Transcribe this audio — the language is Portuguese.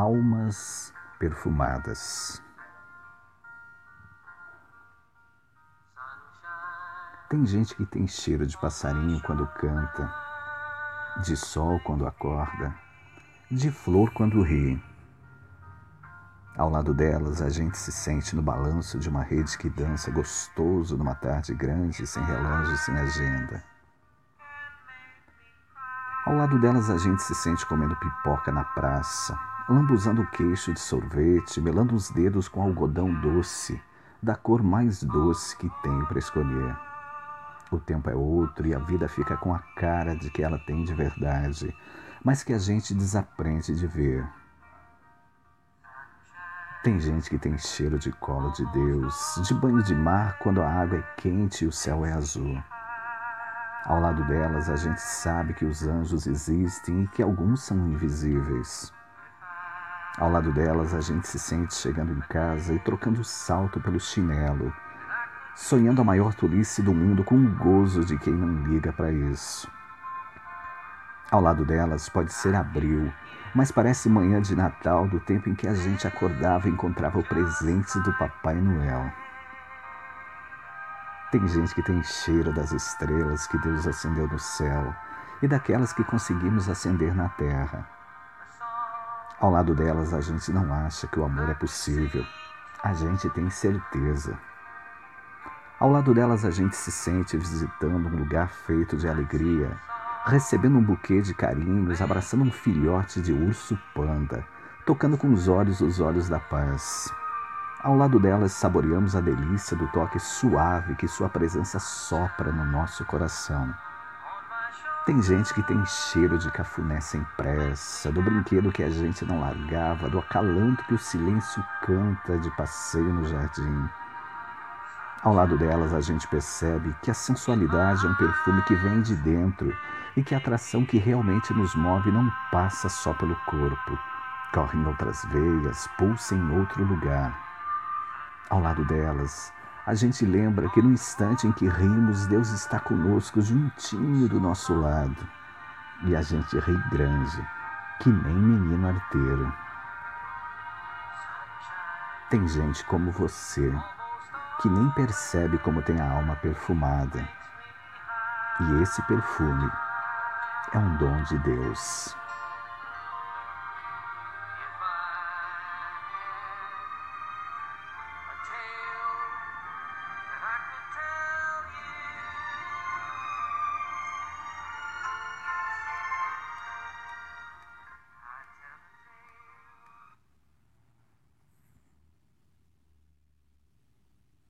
Almas perfumadas. Tem gente que tem cheiro de passarinho quando canta, de sol quando acorda, de flor quando ri. Ao lado delas, a gente se sente no balanço de uma rede que dança gostoso numa tarde grande, sem relógio, sem agenda. Ao lado delas, a gente se sente comendo pipoca na praça, lambuzando o queixo de sorvete, melando os dedos com algodão doce, da cor mais doce que tenho para escolher. O tempo é outro e a vida fica com a cara de que ela tem de verdade, mas que a gente desaprende de ver. Tem gente que tem cheiro de colo de Deus, de banho de mar quando a água é quente e o céu é azul. Ao lado delas, a gente sabe que os anjos existem e que alguns são invisíveis. Ao lado delas, a gente se sente chegando em casa e trocando o salto pelo chinelo, sonhando a maior tolice do mundo com o gozo de quem não liga para isso. Ao lado delas pode ser abril, mas parece manhã de Natal do tempo em que a gente acordava e encontrava o presente do Papai Noel. Tem gente que tem cheiro das estrelas que Deus acendeu no céu e daquelas que conseguimos acender na terra. Ao lado delas, a gente não acha que o amor é possível, a gente tem certeza. Ao lado delas, a gente se sente visitando um lugar feito de alegria recebendo um buquê de carinhos, abraçando um filhote de urso panda, tocando com os olhos os olhos da paz. Ao lado delas, saboreamos a delícia do toque suave que sua presença sopra no nosso coração. Tem gente que tem cheiro de cafuné sem pressa, do brinquedo que a gente não largava, do acalanto que o silêncio canta de passeio no jardim. Ao lado delas, a gente percebe que a sensualidade é um perfume que vem de dentro e que a atração que realmente nos move não passa só pelo corpo, corre em outras veias, pulsa em outro lugar. Ao lado delas, a gente lembra que no instante em que rimos, Deus está conosco, juntinho do nosso lado. E a gente ri grande, que nem menino arteiro. Tem gente como você que nem percebe como tem a alma perfumada. E esse perfume é um dom de Deus.